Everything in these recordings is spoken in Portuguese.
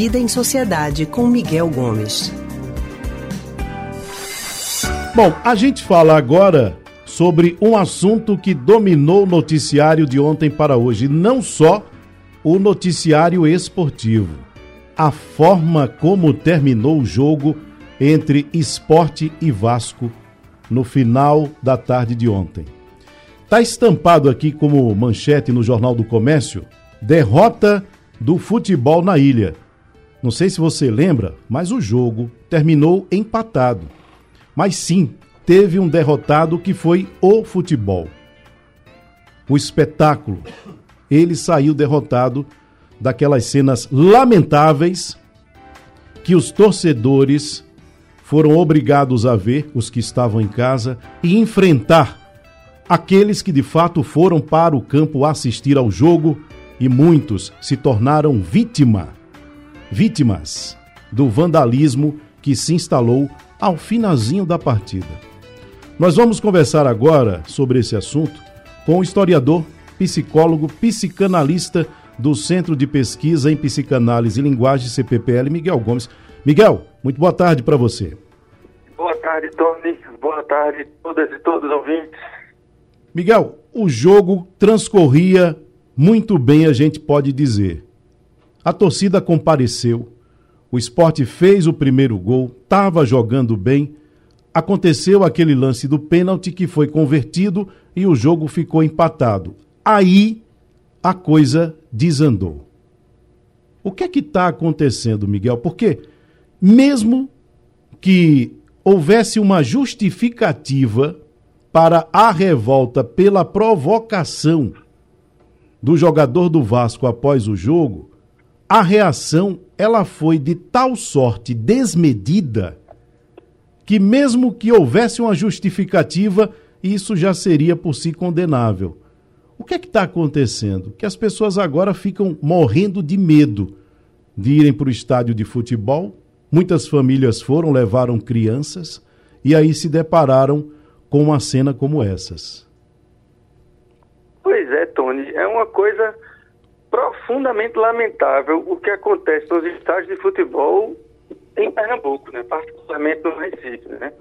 Vida em Sociedade com Miguel Gomes. Bom, a gente fala agora sobre um assunto que dominou o noticiário de ontem para hoje, não só o noticiário esportivo. A forma como terminou o jogo entre Esporte e Vasco no final da tarde de ontem. Está estampado aqui como manchete no Jornal do Comércio: derrota do futebol na ilha. Não sei se você lembra, mas o jogo terminou empatado. Mas sim, teve um derrotado que foi o futebol. O espetáculo. Ele saiu derrotado daquelas cenas lamentáveis que os torcedores foram obrigados a ver, os que estavam em casa, e enfrentar aqueles que de fato foram para o campo assistir ao jogo e muitos se tornaram vítima, vítimas do vandalismo que se instalou ao finalzinho da partida. Nós vamos conversar agora sobre esse assunto com o historiador, psicólogo, psicanalista do Centro de Pesquisa em Psicanálise e Linguagem CPPL, Miguel Gomes. Miguel, muito boa tarde para você. Boa tarde, Tony. Boa tarde, todas e todos ouvintes. Miguel, o jogo transcorria muito bem, a gente pode dizer. A torcida compareceu, o esporte fez o primeiro gol, estava jogando bem. Aconteceu aquele lance do pênalti que foi convertido e o jogo ficou empatado. Aí a coisa desandou. O que é que está acontecendo, Miguel? Porque mesmo que houvesse uma justificativa para a revolta pela provocação do jogador do Vasco após o jogo, a reação ela foi de tal sorte desmedida que mesmo que houvesse uma justificativa, isso já seria por si condenável. O que é que está acontecendo? Que as pessoas agora ficam morrendo de medo de irem para o estádio de futebol Muitas famílias foram, levaram crianças e aí se depararam com uma cena como essas. Pois é, Tony, é uma coisa profundamente lamentável o que acontece nos estádios de futebol em Pernambuco, né? particularmente no Recife. Né?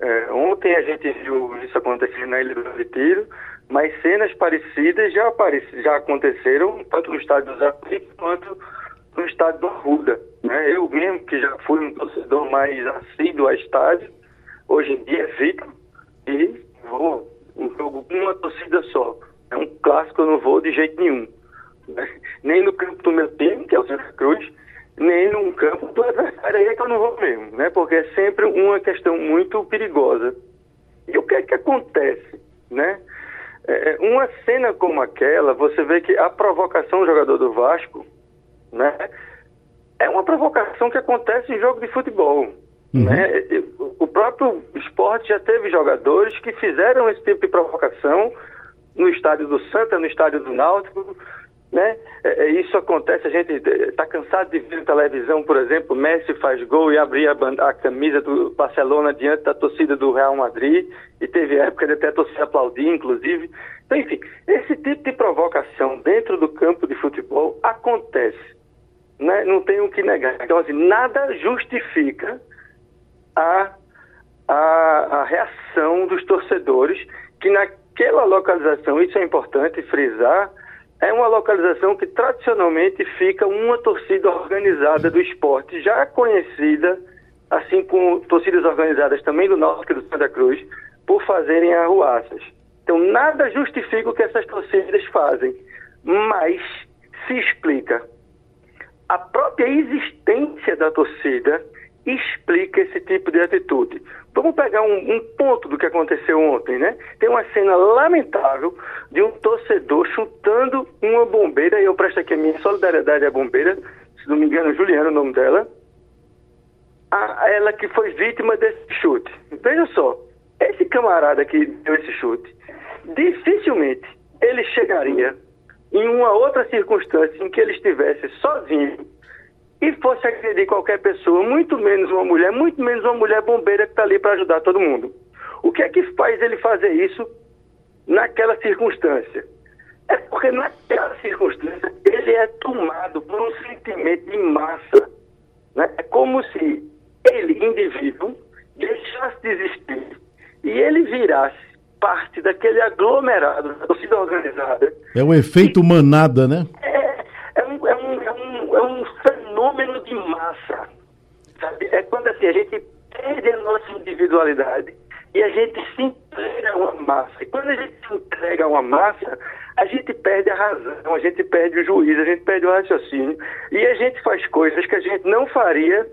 É, ontem a gente viu isso acontecer na Ilha do Retiro, mas cenas parecidas já, apareci, já aconteceram tanto no estádio dos Aflitos quanto no estádio do Arruda. Né? Eu mesmo, que já fui um torcedor mais assíduo a estádio, hoje em dia fico e vou um jogo uma torcida só. É um clássico, eu não vou de jeito nenhum. Né? Nem no campo do meu time, que é o Santa Cruz, nem no campo do adversário aí é que eu não vou mesmo, né? Porque é sempre uma questão muito perigosa. E o que é que acontece, né? É, uma cena como aquela, você vê que a provocação do jogador do Vasco, né? É uma provocação que acontece em jogo de futebol. Uhum. Né? O próprio esporte já teve jogadores que fizeram esse tipo de provocação no estádio do Santa, no estádio do Náutico, né? É, é isso acontece, a gente está cansado de ver na televisão, por exemplo, Messi faz gol e abrir a, a, camisa do Barcelona diante da torcida do Real Madrid, e teve época de até a torcida aplaudir, inclusive. Então, enfim, esse tipo de provocação dentro do campo de futebol acontece né, não tem o que negar. Então, assim, nada justifica a, a, a reação dos torcedores que naquela localização, isso é importante frisar, é uma localização que tradicionalmente fica uma torcida organizada do esporte, já conhecida, assim como torcidas organizadas também do Norte e do Santa Cruz, por fazerem arruaças. Então, nada justifica o que essas torcidas fazem, mas se explica a própria existência da torcida explica esse tipo de atitude. Vamos pegar um, um, ponto do que aconteceu ontem, né? Tem uma cena lamentável de um torcedor chutando uma bombeira, e eu presto aqui a minha solidariedade à bombeira, se não me engano, Juliana é o nome dela, a, ela que foi vítima desse chute. Veja só, esse camarada que deu esse chute, dificilmente ele chegaria em uma outra circunstância em que ele estivesse sozinho e fosse agredir qualquer pessoa, muito menos uma mulher, muito menos uma mulher bombeira que está ali para ajudar todo mundo. O que é que faz ele fazer isso naquela circunstância? É porque naquela circunstância ele é tomado por um sentimento de massa Né? É como se ele, indivíduo, deixasse de existir e ele virasse parte daquele aglomerado da torcida organizada. É o efeito manada, né? É, é, um, é, um, é, um, é um fenômeno de massa. Sabe? É quando assim, a gente perde a nossa individualidade e a gente se entrega a uma massa. E quando a gente se entrega a uma massa, a gente perde a razão, a gente perde o juízo, a gente perde o raciocínio e a gente faz coisas que a gente não faria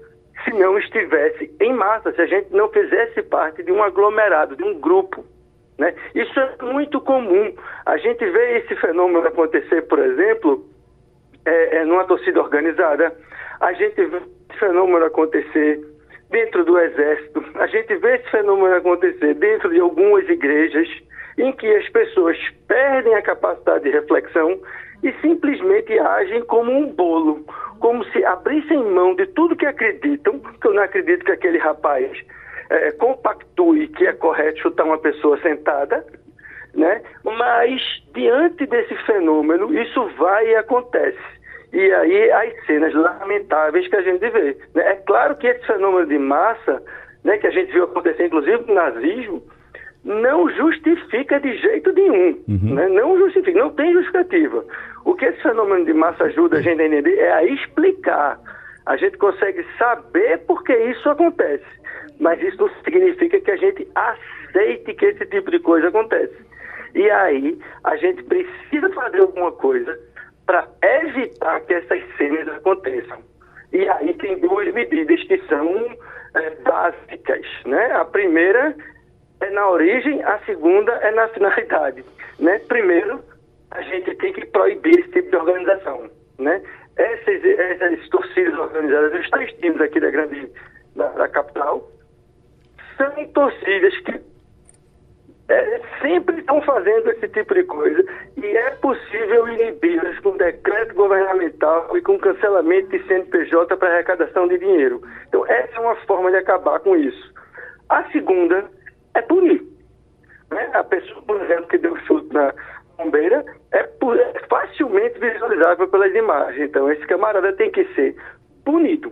se não estivesse em massa, se a gente não fizesse parte de um aglomerado, de um grupo. Né? Isso é muito comum. A gente vê esse fenômeno acontecer, por exemplo, é, é, numa torcida organizada. A gente vê esse fenômeno acontecer dentro do exército. A gente vê esse fenômeno acontecer dentro de algumas igrejas em que as pessoas perdem a capacidade de reflexão e simplesmente agem como um bolo, como se abrissem mão de tudo que acreditam, que eu não acredito que aquele rapaz é, compactue que é correto chutar uma pessoa sentada, né? Mas diante desse fenômeno, isso vai e acontece. E aí as cenas lamentáveis que a gente vê. Né? É claro que esse fenômeno de massa, né, que a gente viu acontecer inclusive no nazismo, não justifica de jeito nenhum. Uhum. Né? Não justifica, não tem justificativa. O que esse fenômeno de massa ajuda a gente a entender é a explicar. A gente consegue saber por que isso acontece, mas isso não significa que a gente aceite que esse tipo de coisa acontece. E aí a gente precisa fazer alguma coisa para evitar que essas cenas aconteçam. E aí tem duas medidas que são é, básicas. Né? A primeira é na origem, a segunda é na finalidade. Né? Primeiro, a gente tem que proibir esse tipo de organização. Né? Essas, essas torcidas organizadas, os três times aqui da grande da, da capital, são torcidas que é, sempre estão fazendo esse tipo de coisa e é possível inibi-las com decreto governamental e com cancelamento de CNPJ para arrecadação de dinheiro. Então, essa é uma forma de acabar com isso. A segunda é punir. Né? A pessoa, por exemplo, que deu chute na bombeira é, é facilmente visualizável pelas imagens. Então, esse camarada tem que ser punido,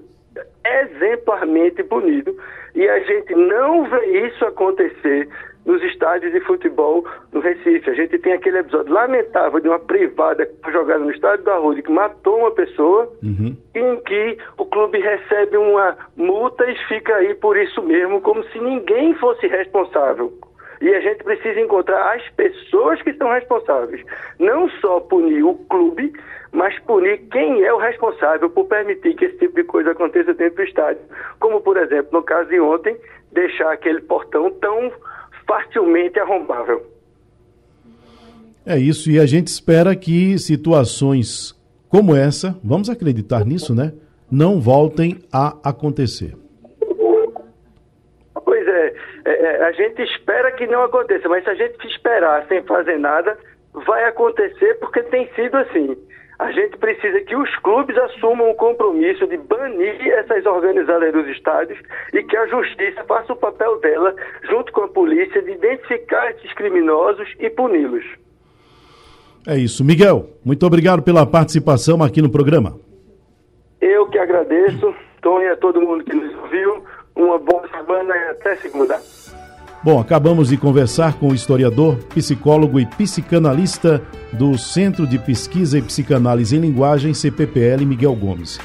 exemplarmente punido. E a gente não vê isso acontecer nos estádios de futebol no Recife. A gente tem aquele episódio lamentável de uma privada jogada no estádio da Rude que matou uma pessoa, uhum. em que o clube recebe uma multa e fica aí por isso mesmo, como se ninguém fosse responsável. E a gente precisa encontrar as pessoas que são responsáveis. Não só punir o clube, mas punir quem é o responsável por permitir que esse tipo de coisa aconteça dentro do estádio. Como, por exemplo, no caso de ontem, deixar aquele portão tão facilmente arrombável. É isso, e a gente espera que situações como essa, vamos acreditar nisso, né? Não voltem a acontecer. É, a gente espera que não aconteça, mas se a gente esperar sem fazer nada, vai acontecer porque tem sido assim a gente precisa que os clubes assumam o compromisso de banir essas organizadas dos estádios e que a justiça faça o papel dela, junto com a polícia, de identificar esses criminosos e puni-los. É isso. Miguel, muito obrigado pela participação aqui no programa. Eu que agradeço, Tony, a todo mundo que nos ouviu. Uma boa semana e até segunda. Bom, acabamos de conversar com o historiador, psicólogo e psicanalista do Centro de Pesquisa e Psicanálise em Linguagem, CPPL, Miguel Gomes.